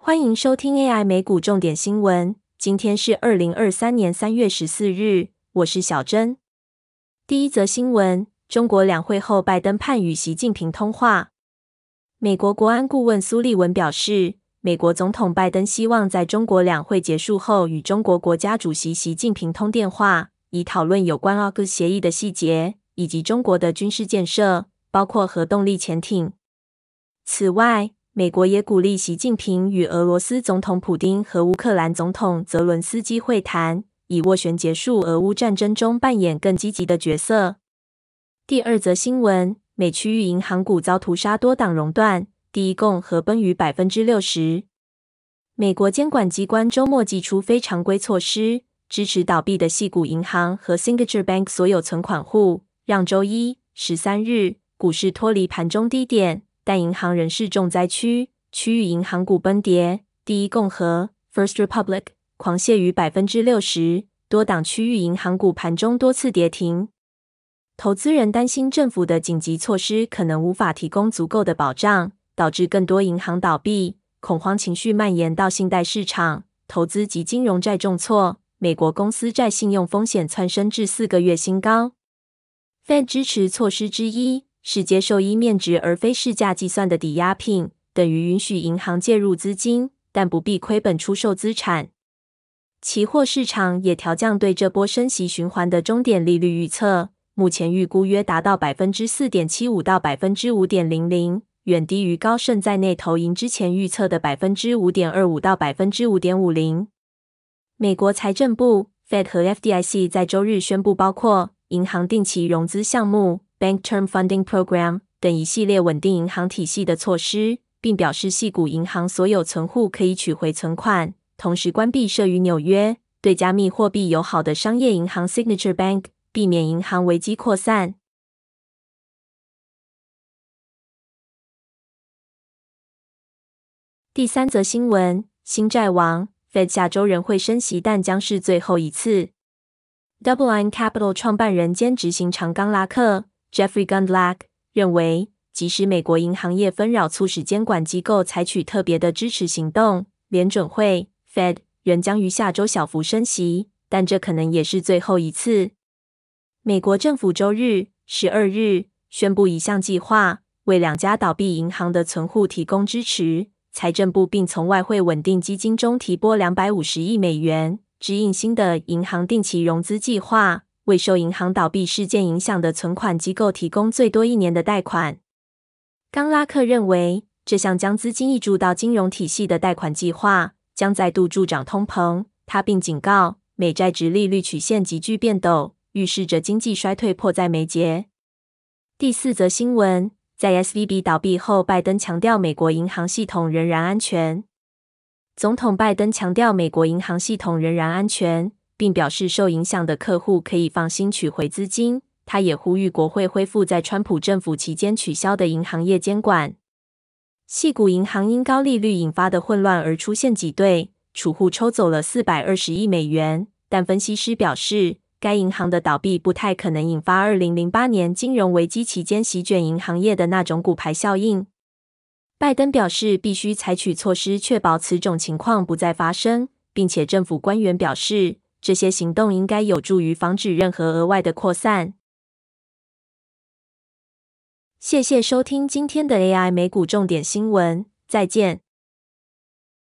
欢迎收听 AI 美股重点新闻。今天是二零二三年三月十四日，我是小珍。第一则新闻：中国两会后，拜登盼与习近平通话。美国国安顾问苏利文表示，美国总统拜登希望在中国两会结束后与中国国家主席习近平通电话，以讨论有关奥克协议的细节以及中国的军事建设，包括核动力潜艇。此外，美国也鼓励习近平与俄罗斯总统普京和乌克兰总统泽伦斯基会谈，以斡旋结束俄乌战争中扮演更积极的角色。第二则新闻：美区域银行股遭屠杀，多档熔断，第一共和崩逾百分之六十。美国监管机关周末祭出非常规措施，支持倒闭的系股银行和 Signature Bank 所有存款户，让周一十三日股市脱离盘中低点。但银行仍是重灾区，区域银行股崩跌，第一共和 （First Republic） 狂泻逾百分之六十，多档区域银行股盘中多次跌停。投资人担心政府的紧急措施可能无法提供足够的保障，导致更多银行倒闭，恐慌情绪蔓延到信贷市场，投资及金融债重挫，美国公司债信用风险窜升至四个月新高。Fed 支持措施之一。是接受依面值而非市价计算的抵押品，等于允许银行介入资金，但不必亏本出售资产。期货市场也调降对这波升息循环的终点利率预测，目前预估约达到百分之四点七五到百分之五点零零，远低于高盛在内投银之前预测的百分之五点二五到百分之五点五零。美国财政部 Fed 和 FDIC 在周日宣布，包括银行定期融资项目。Bank Term Funding Program 等一系列稳定银行体系的措施，并表示系股银行所有存户可以取回存款，同时关闭设于纽约、对加密货币友好的商业银行 Signature Bank，避免银行危机扩散。第三则新闻：新债王 Fed 下周仍会升息，但将是最后一次。DoubleLine Capital 创办人兼执行长冈拉克。Jeffrey Gundlach 认为，即使美国银行业纷扰促使监管机构采取特别的支持行动，联准会 （Fed） 仍将于下周小幅升息，但这可能也是最后一次。美国政府周日十二日宣布一项计划，为两家倒闭银行的存户提供支持。财政部并从外汇稳定基金中提拨两百五十亿美元，指引新的银行定期融资计划。为受银行倒闭事件影响的存款机构提供最多一年的贷款。冈拉克认为，这项将资金溢注到金融体系的贷款计划将再度助长通膨。他并警告，美债值利率曲线急剧变陡，预示着经济衰退迫在眉睫。第四则新闻，在 S V B 倒闭后，拜登强调美国银行系统仍然安全。总统拜登强调，美国银行系统仍然安全。并表示，受影响的客户可以放心取回资金。他也呼吁国会恢复在川普政府期间取消的银行业监管。细股银行因高利率引发的混乱而出现挤兑，储户抽走了四百二十亿美元。但分析师表示，该银行的倒闭不太可能引发二零零八年金融危机期间席卷银行业的那种股牌效应。拜登表示，必须采取措施确保此种情况不再发生，并且政府官员表示。这些行动应该有助于防止任何额外的扩散。谢谢收听今天的 AI 美股重点新闻，再见。